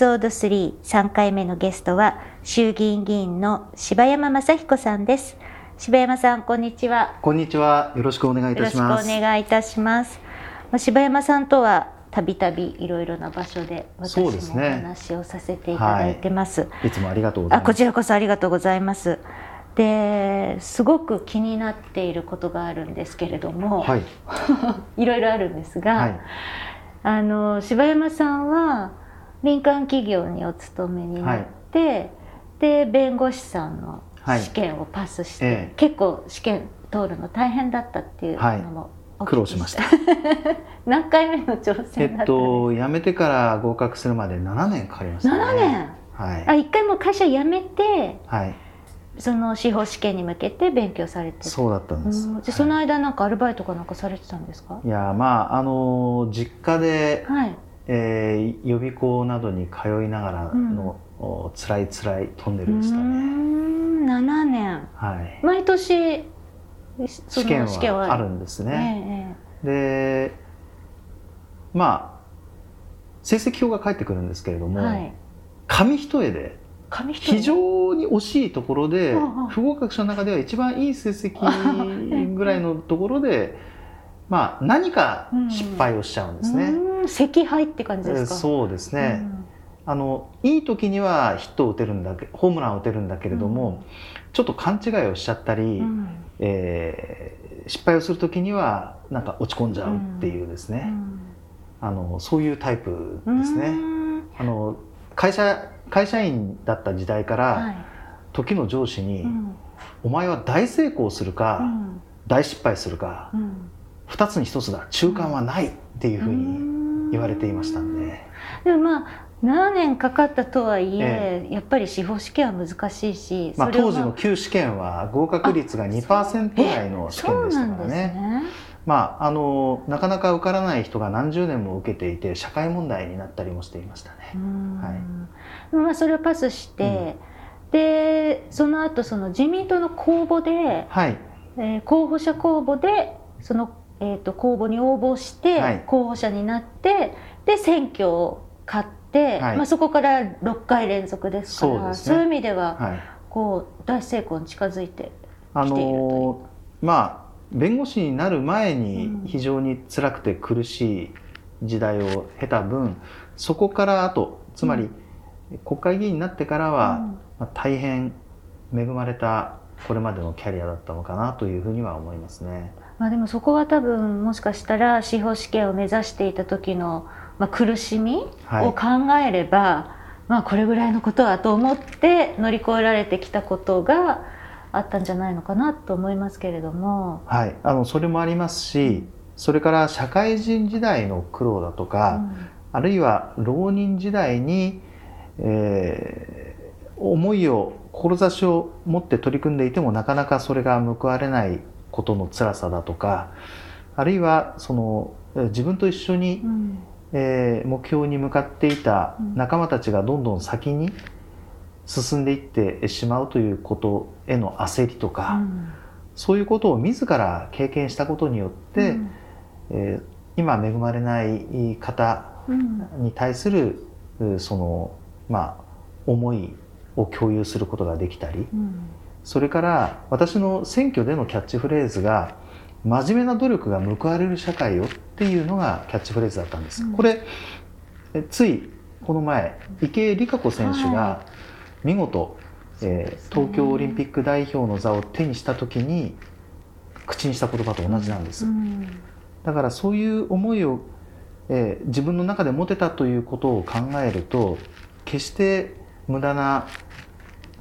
ソード3、3回目のゲストは衆議院議員の柴山正彦さんです。柴山さん、こんにちは。こんにちは。よろしくお願いいたします。よろしくお願いいたします。まあ、柴山さんとはたびたびいろいろな場所で私もお話をさせていただいてます。はい、いつもありがとうございます。あ、こちらこそありがとうございます。で、すごく気になっていることがあるんですけれども、はい、いろいろあるんですが、はい、あの柴山さんは民間企業にお勤めになって、はい、で弁護士さんの試験をパスして、はいええ、結構試験通るの大変だったっていうのも、はい、苦労しました。何回目の挑戦えっと辞めてから合格するまで7年かかりました、ね、7年、はい、あ一回も会社辞めて、はい、その司法試験に向けて勉強されてそうだったんです、でその間なんかアルバイトかなんかされてたんですか？いやまああの実家で、はいえー、予備校などに通いながらの、うん、辛い辛いトンネルでしたね。7年、はい、毎年試験はあるんですね。ええ、でまあ成績表が返ってくるんですけれども、はい、紙一重で非常に惜しいところで不合格者の中では一番いい成績 ぐらいのところで。まあ、何か失敗をしちゃうんですね。惜敗って感じですか？そうですね。うん、あのいい時にはヒットを打てるんだけホームランを打てるんだけれども、うん、ちょっと勘違いをしちゃったり、うん、えー、失敗をする時にはなんか落ち込んじゃうっていうですね。あのそういうタイプですね。あの会社会社員だった時代から、はい、時の上司に、お前は大成功するか、大失敗するか。2つに1つだ中間はないっていうふうに言われていましたんで。でもまあ7年かかったとはいえ、ええ、やっぱり司法試験は難しいし、まあ、当時の旧試験は合格率が2%台の試験でしたからね。ね。まあ、あのなかなか受からない人が何十年も受けていて社会問題になったりもしていましたね。はい、まあ、それをパスして、うん、でその後その自民党の公募で、はい。えー、候補者公募でそのえーと、公募に応募して候補者になって、はい、で選挙を勝って、はい、まあ、そこから6回連続ですからそう、ね,、いう意味では、はい、こう大成功に近づいてあのー、まあ弁護士になる前に非常に辛くて苦しい時代を経た分、うん、そこからあとつまり国会議員になってからは、うん、まあ、大変恵まれたこれまでのキャリアだったのかなというふうには思いますね。まあ、でもそこは多分もしかしたら司法試験を目指していた時の、まあ、苦しみを考えれば、はい、まあこれぐらいのことはと思って乗り越えられてきたことがあったんじゃないのかなと思いますけれども。はい、あのそれもありますしそれから社会人時代の苦労だとか、うん、あるいは浪人時代に、えー、思いを志を持って取り組んでいてもなかなかそれが報われないことの辛さだとかあるいはその自分と一緒に、うん、えー、目標に向かっていた仲間たちがどんどん先に進んでいってしまうということへの焦りとか、うん、そういうことを自ら経験したことによって、うん、えー、今恵まれない方に対する、そのまあ思いを共有することができたり。それから私の選挙でのキャッチフレーズが真面目な努力が報われる社会よっていうのがキャッチフレーズだったんです。うん、これついこの前池江璃花子選手が見事、えー、東京オリンピック代表の座を手にした時に口にした言葉と同じなんです。うん、だからそういう思いを、えー、自分の中で持てたということを考えると決して無駄な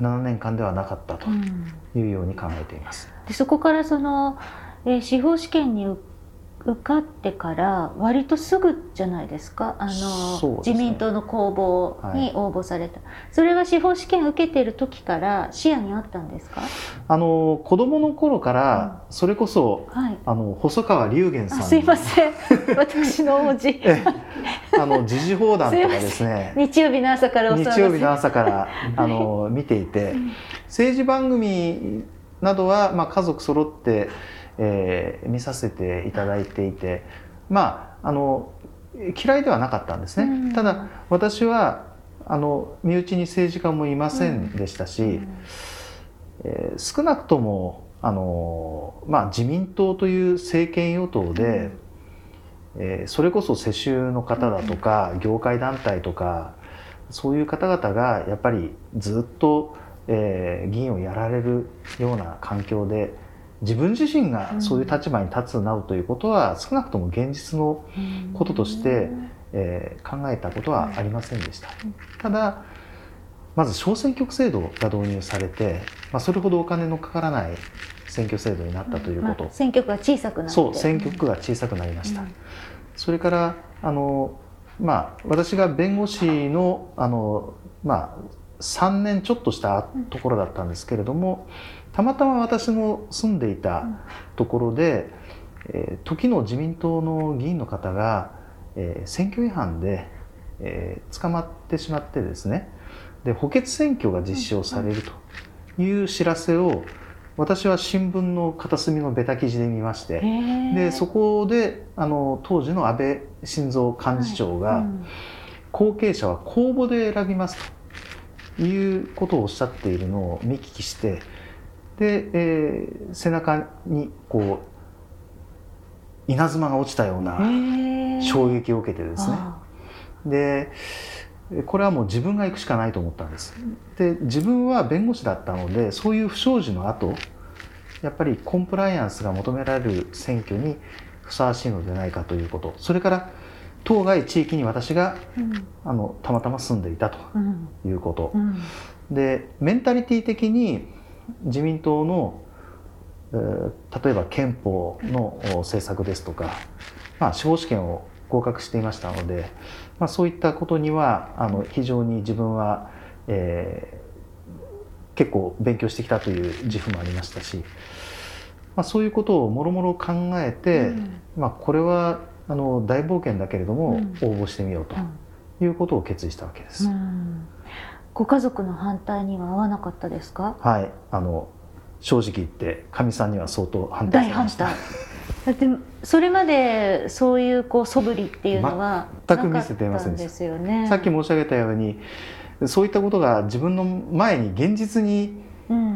7年間ではなかったというように考えています。でそこからその、えー、司法試験に受受かってから割とすぐじゃないですか？あの、ね、自民党の公募に応募された、はい、それは司法試験受けてる時から視野にあったんですか？あの子供の頃からそれこそ、うんはい、あの細川龍玄さんすいません。私の王子 あの時事放談とかですね。日曜日の朝から日曜日の朝から あの見ていて、政治番組などは、まあ、家族揃ってえー、見させていただいていてまああの嫌いではなかったんですね、うん、ただ私はあの身内に政治家もいませんでしたし、うん、えー、少なくともあの、まあ、自民党という政権与党で、うん、えー、それこそ世襲の方だとか、業界団体とかそういう方々がやっぱりずっと、えー、議員をやられるような環境で。自分自身がそういう立場に立つなどということは、少なくとも現実のこととして、えー、考えたことはありませんでした。ただまず小選挙区制度が導入されて、まあ、それほどお金のかからない選挙制度になったということ、まあ、選挙区が小さくなって。そう選挙区が小さくなりました、うん、それからあの、まあ、私が弁護士のあの、まあ、3年ちょっとしたところだったんですけれども、うんたまたま私の住んでいたところで、えー、時の自民党の議員の方が、えー、選挙違反で、えー、捕まってしまってですね。で補欠選挙が実施をされるという知らせを私は新聞の片隅のベタ記事で見ましてでそこであの当時の安倍晋三幹事長が、はいうん、後継者は公募で選びますということをおっしゃっているのを見聞きしてで、えー、背中にこう稲妻が落ちたような衝撃を受けてですね。でこれはもう自分が行くしかないと思ったんです。で自分は弁護士だったのでそういう不祥事の後やっぱりコンプライアンスが求められる選挙にふさわしいのではないかということ。それから当該地域に私が、うん、あのたまたま住んでいたということ、うんうん、でメンタリティ的に自民党の、えー、例えば憲法の政策ですとか、まあ、司法試験を合格していましたので、まあ、そういったことにはあの非常に自分は、えー、結構勉強してきたという自負もありましたし、まあ、そういうことをもろもろ考えて、うん、まあ、これはあの大冒険だけれども、応募してみようということを決意したわけです。うん。ご家族の反対には合わなかったですか？はい。あの正直言ってかみさんには相当反対されましただってそれまでそういうこう素振りっていうのは全く見せていませんですよね。さっき申し上げたようにそういったことが自分の前に現実に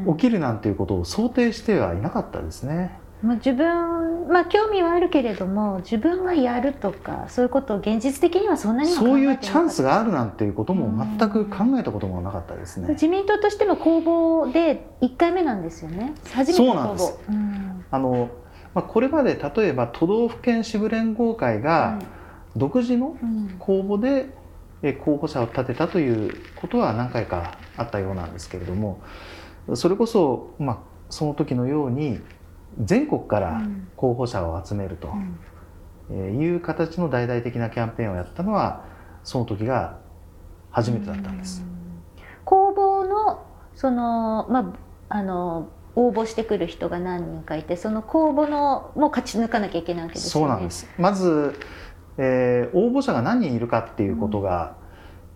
起きるなんていうことを想定してはいなかったですね、まあ、自分、まあ、興味はあるけれども自分がやるとかそういうことを現実的にはそんなにそういうチャンスがあるなんていうことも全く考えたこともなかったですね、自民党としても公募で1回目なんですよね。初めて公募あの、まあ、これまで例えば都道府県支部連合会が独自の公募で候補者を立てたということは何回かあったようなんですけれどもそれこそ、まあ、その時のように全国から候補者を集めるという形の大々的なキャンペーンをやったのはその時が初めてだったんです。公募のその、まあ、あの応募してくる人が何人かいてその公募のも勝ち抜かなきゃいけないわけです、ね、そうなんです。まず、えー、応募者が何人いるかっていうことが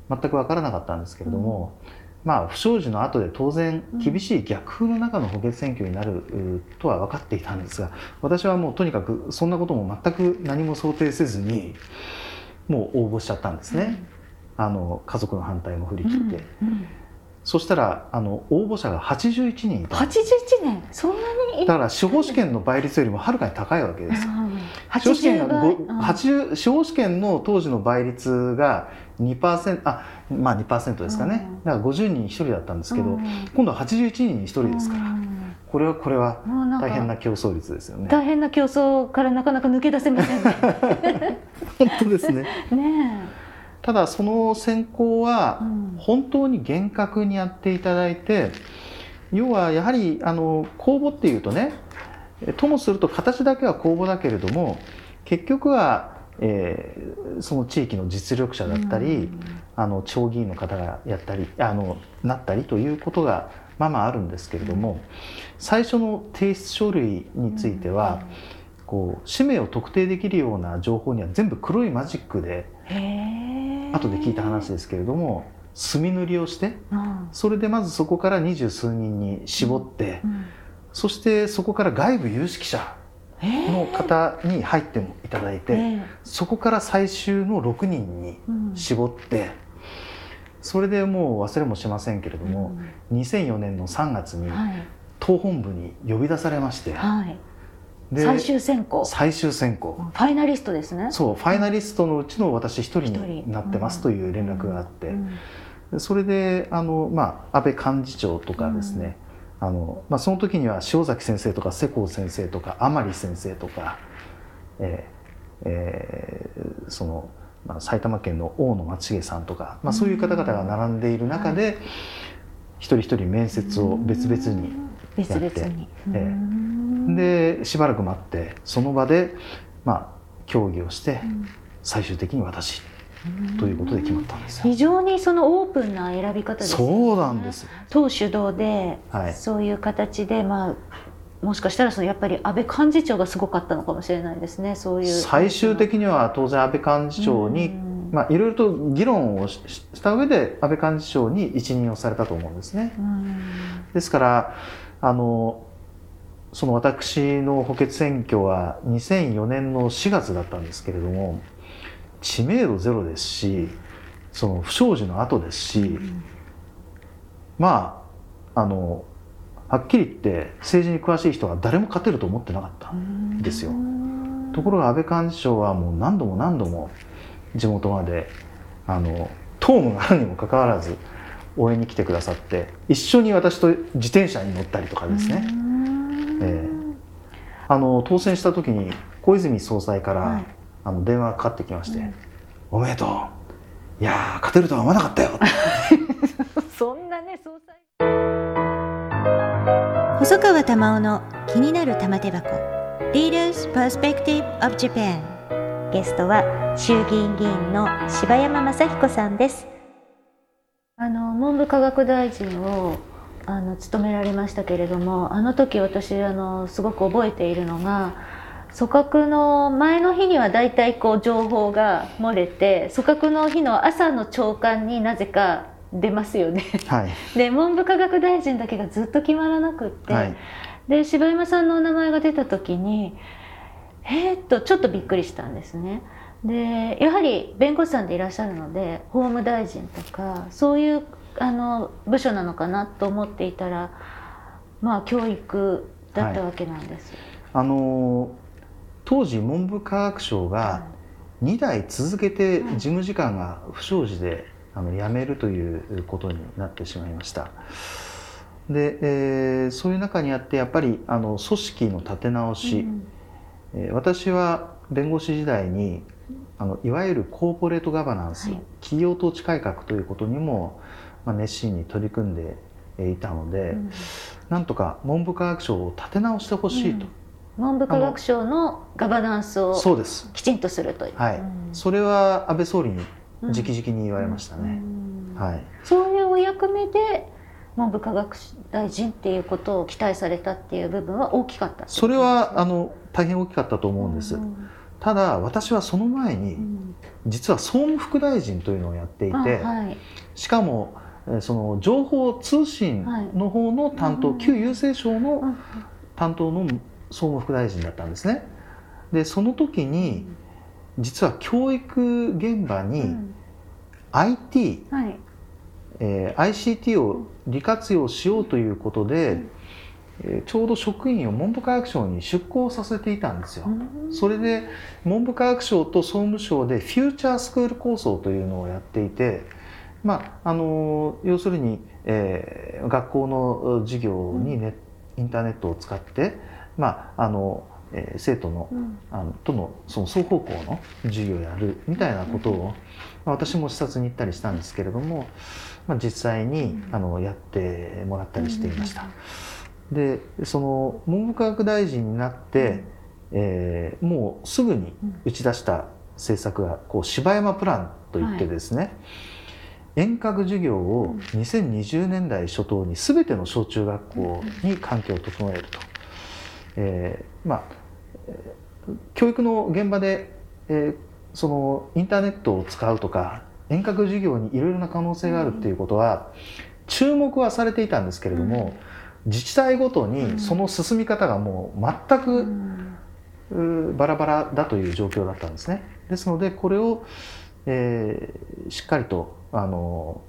全く分からなかったんですけれども、うん。まあ、不祥事の後で当然厳しい逆風の中の補欠選挙になるとは分かっていたんですが私はもうとにかくそんなことも全く何も想定せずにもう応募しちゃったんですね、うん、あの家族の反対も振り切って。うん。うんそしたらあの応募者が81人いた。81年。そんなにだから司法試験の倍率よりもはるかに高いわけです司法試験が司法試験の当時の倍率が2%あまあ2%ですかね、だから50人1人だったんですけど、今度は81人に1人ですから、これはこれは大変な競争率ですよね。大変な競争からなかなか抜け出せませんね。本当ですね。ねただその選考は本当に厳格にやっていただいて、要はやはりあの公募っていうとねともすると形だけは公募だけれども結局は、えー、その地域の実力者だったり、うん、あの地方議員の方がやったりあのなったりということがまあまああるんですけれども、うん、最初の提出書類については、うん、こう氏名を特定できるような情報には全部黒いマジックで後で聞いた話ですけれども墨塗りをして、それでまずそこから二十数人に絞って、そしてそこから外部有識者の方に入ってもいただいて、そこから最終の6人に絞って、それでもう忘れもしませんけれども、うん、2004年の3月に党本部に呼び出されまして、はい、最終選考。最終選考。ファイナリストですね。そうファイナリストのうちの私一人になってますという連絡があって、それであの、まあ、安倍幹事長とかですね、あのまあ、その時には塩崎先生とか世耕先生とか甘利先生とか、えーえー、そのまあ、埼玉県の大野松重さんとか、まあ、そういう方々が並んでいる中で、はい、一人一人面接を別々にやって、えー、でしばらく待ってその場で、まあ、協議をして最終的に私ということで決まったんです非常にそのオープンな選び方です、ね、そうなんです。党主導で、はい、そういう形で、まあ、もしかしたらそのやっぱり安倍幹事長がすごかったのかもしれないですねそういう。最終的には当然安倍幹事長に、まあ、いろいろと議論をした上で安倍幹事長に一任をされたと思うんですね。ですからあのその私の補欠選挙は2004年の4月だったんですけれども知名度ゼロですしその不祥事の後ですし、まああのはっきり言って政治に詳しい人は誰も勝てると思ってなかったんですよ。ところが安倍幹事長はもう何度も何度も地元まであの党務があるにもかかわらず応援に来てくださって一緒に私と自転車に乗ったりとかですね、えー、あの当選した時に小泉総裁から、はい、あの電話がかかってきまして「うん、おめでとう。いや勝てるとは思わなかったよ」そんなね総裁。細川玉緒の気になる玉手箱。Leaders Perspective of Japan ゲストは衆議院議員の柴山雅彦さんです。あの文部科学大臣をあの務められましたけれどもあの時私あのすごく覚えているのが組閣の前の日には大体こう情報が漏れて組閣の日の朝の朝刊になぜか出ますよね。はい、で文部科学大臣だけがずっと決まらなくって、はい、で柴山さんのお名前が出た時にえー、っとちょっとびっくりしたんですね。でやはり弁護士さんでいらっしゃるので法務大臣とかそういうあの部署なのかなと思っていたらまあ教育だったわけなんです。はい、あの当時文部科学省が2代続けて事務次官が不祥事であの辞めるということになってしまいました。で、えー、そういう中にあってやっぱりあの組織の立て直し、うん、えー、私は弁護士時代にあのいわゆるコーポレートガバナンス、はい、企業統治改革ということにも、まあ、熱心に取り組んでいたので、うん、なんとか文部科学省を立て直してほしいと。うん。文部科学省のガバナンスをきちんとするという。はい、それは安倍総理に直々に言われましたね、はい、そういうお役目で文部科学大臣っていうことを期待されたっていう部分は大きかったそれはあの大変大きかったと思うんです、ただ私はその前に、実は総務副大臣というのをやっていて、はい、しかもその情報通信の方の担当、はい、旧郵政省の担当の総務副大臣だったんですね。でその時に、実は教育現場に IT、うん。はい。えー、ICT を利活用しようということで、うん。えー、ちょうど職員を文部科学省に出向させていたんですよ。うん、それで文部科学省と総務省でフューチャースクール構想というのをやっていて、まあ、あの要するに、えー、学校の授業にネ、インターネットを使って、まあ、あのえー、生徒の,、あのとのその双方向の授業をやるみたいなことを、まあ、私も視察に行ったりしたんですけれども、まあ、実際にあのやってもらったりしていました。でその文部科学大臣になってえー、もうすぐに打ち出した政策がこう柴山プランといってですね、はい遠隔授業を2020年代初頭に全ての小中学校に環境を整えると、えー、まあ教育の現場で、えー、そのインターネットを使うとか遠隔授業にいろいろな可能性があるっていうことは注目はされていたんですけれども、自治体ごとにその進み方がもう全くバラバラだという状況だったんですね。ですのでこれを、えー、しっかりとあの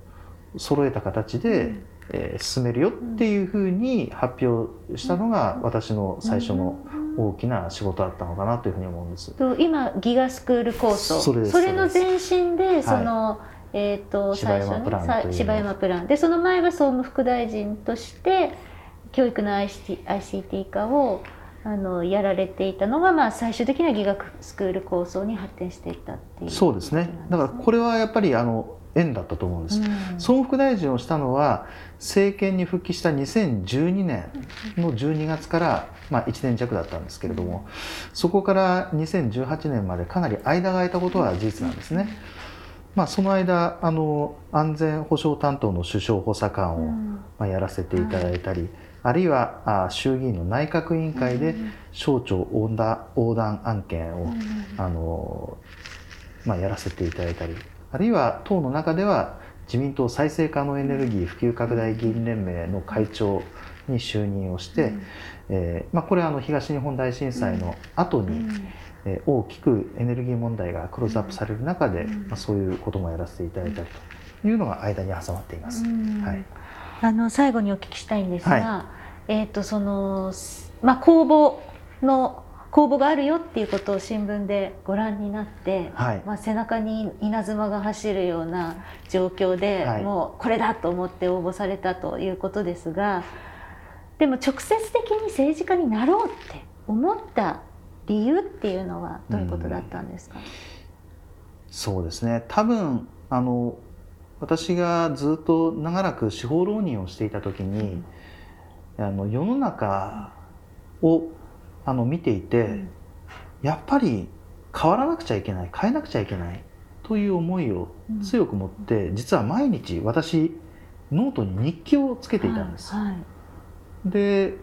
揃えた形で、うん、えー、進めるよっていうふうに発表したのが私の最初の大きな仕事だったのかなというふうに思うんです。今ギガスクール構想。それの前身でその、はい、えーと、最初に柴山プラン。でその前は総務副大臣として教育の ICT, ICT 化をあのやられていたのが、まあ、最終的にはギガスクール構想に発展していったっていう、そうですね。だからこれはやっぱりあの縁だったと思うんです、うん、総務副大臣をしたのは政権に復帰した2012年の12月から、まあ、1年弱だったんですけれどもそこから2018年までかなり間が空いたことは事実なんですね。まあ、その間あの安全保障担当の首相補佐官を、まあ、やらせていただいたり、あるいはあ衆議院の内閣委員会で省庁横断横断案件を、あのまあ、やらせていただいたりあるいは党の中では自民党再生可能エネルギー普及拡大議員連盟の会長に就任をして、うん、えー、まあ、これはあの東日本大震災の後に、うん、えー、大きくエネルギー問題がクローズアップされる中で、うん、まあ、そういうこともやらせていただいたりというのが間に挟まっています。はい、あの最後にお聞きしたいんですが、はい、えっ、ー、とそのまあ公募の公募があるよっていうことを新聞でご覧になって、はい、まあ、背中に稲妻が走るような状況で、はい、もうこれだと思って応募されたということですがでも直接的に政治家になろうって思った理由っていうのはどういうことだったんですか、うん、そうですね。多分あの私がずっと長らく司法浪人をしていた時に、うん、あの世の中をあの見ていて、うん、やっぱり変わらなくちゃいけない変えなくちゃいけないという思いを強く持って、うん、実は毎日私ノートに日記をつけていたんです。はいはい、で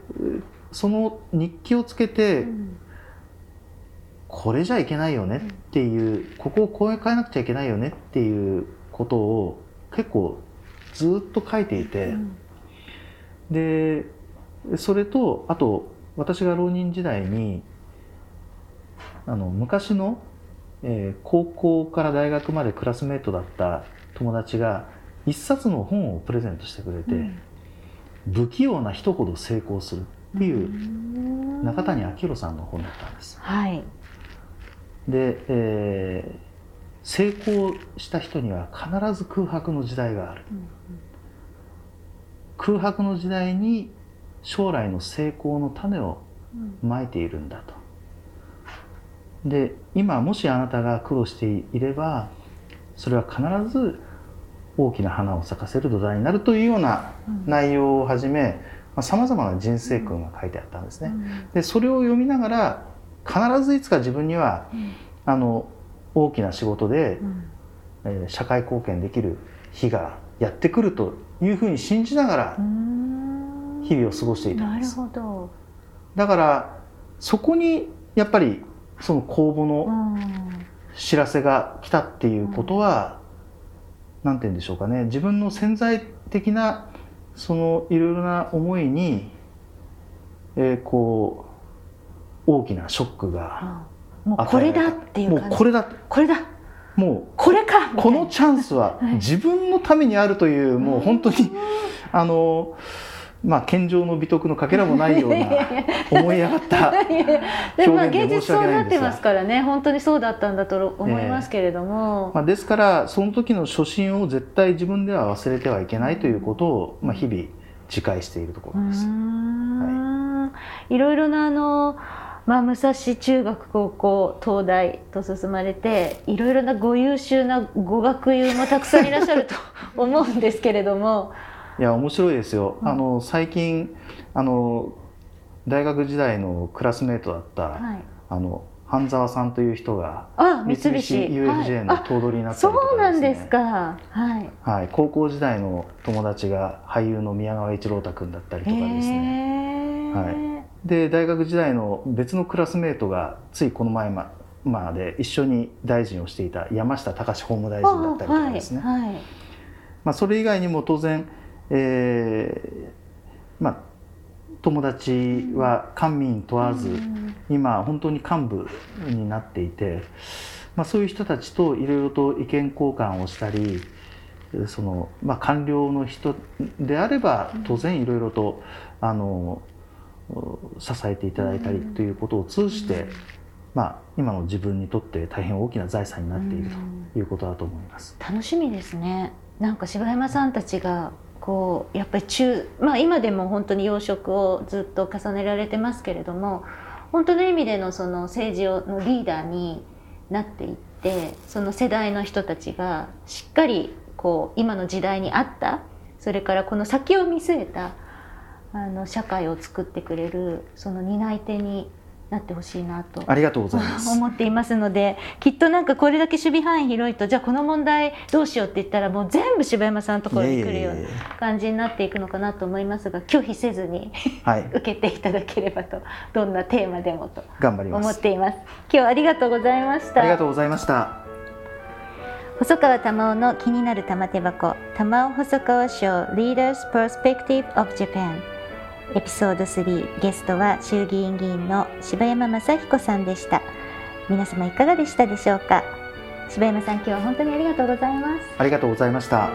その日記をつけて、うん、これじゃいけないよねっていう、ここをこう変えなくちゃいけないよねっていうことを結構ずっと書いていて、でそれとあと私が浪人時代にあの昔の、えー、高校から大学までクラスメートだった友達が一冊の本をプレゼントしてくれて、うん、不器用な人ほど成功するっていう中谷明宏さんの本だったんです。はい、で、えー、成功した人には必ず空白の時代がある。うん、空白の時代に将来の成功の種をまいているんだと。で今もしあなたが苦労していればそれは必ず大きな花を咲かせる土台になるというような内容をはじめさまざ、まな人生訓が書いてあったんですね。でそれを読みながら必ずいつか自分には、あの大きな仕事で、え社会貢献できる日がやってくるというふうに信じながら日々を過ごしていたんです。なるほど。だからそこにやっぱりその公募の知らせが来たっていうことは何、うん、て言うんでしょうかね。自分の潜在的なそのいろいろな思いに、えー、こう大きなショックが、うん、もうこれだっていうもうこれだ。これだ。もうこれかこのチャンスは自分のためにあるという、もう本当にあのまあ、健常の美徳のかけらもないような 思い上がった でもまあ現実そうなってますからね本当にそうだったんだと思いますけれども、えー、まあ、ですからその時の初心を絶対自分では忘れてはいけないということを、まあ、日々自戒しているところです。はい、いろいろなあのまあ、武蔵中学高校東大と進まれていろいろなご優秀なご学友もたくさんいらっしゃると思うんですけれどもいや面白いですよ、うん、あの最近あの大学時代のクラスメートだった、はい、ああの半沢さんという人が三菱 UFJ の頭取になったりとか、ね、そうなんですか、はい、はい、高校時代の友達が俳優の宮川一郎太君だったりとかですね、はい、で大学時代の別のクラスメートがついこの前ままで一緒に大臣をしていた山下隆法務大臣だったりとかですね、はい。はい、まあ、それ以外にも当然、えーまあ、友達は官民問わず、今本当に幹部になっていて、まあ、そういう人たちといろいろと意見交換をしたりその、まあ、官僚の人であれば当然いろいろとあの支えていただいたりということを通じて、まあ、今の自分にとって大変大きな財産になっているということだと思います。楽しみですね。なんか柴山さんたちがこうやっぱり中、まあ、今でも本当に養殖をずっと重ねられてますけれども本当の意味でのその政治をのリーダーになっていってその世代の人たちがしっかりこう今の時代に合ったそれからこの先を見据えたあの社会を作ってくれるその担い手になってほしいなとありがとうございます。思っていますのできっとなんかこれだけ守備範囲広いとじゃあこの問題どうしようって言ったらもう全部柴山さんのところに来るような感じになっていくのかなと思いますが拒否せずにはい、受けていただければとどんなテーマでもと頑張ります。思っています。今日はありがとうございました。ありがとうございました。細川玉緒の気になる玉手箱玉緒細川賞 Leaders Perspective of Japan エピソード3ゲストは衆議院議員の柴山雅彦さんでした。皆様いかがでしたでしょうか？柴山さん今日は本当にありがとうございます。ありがとうございました。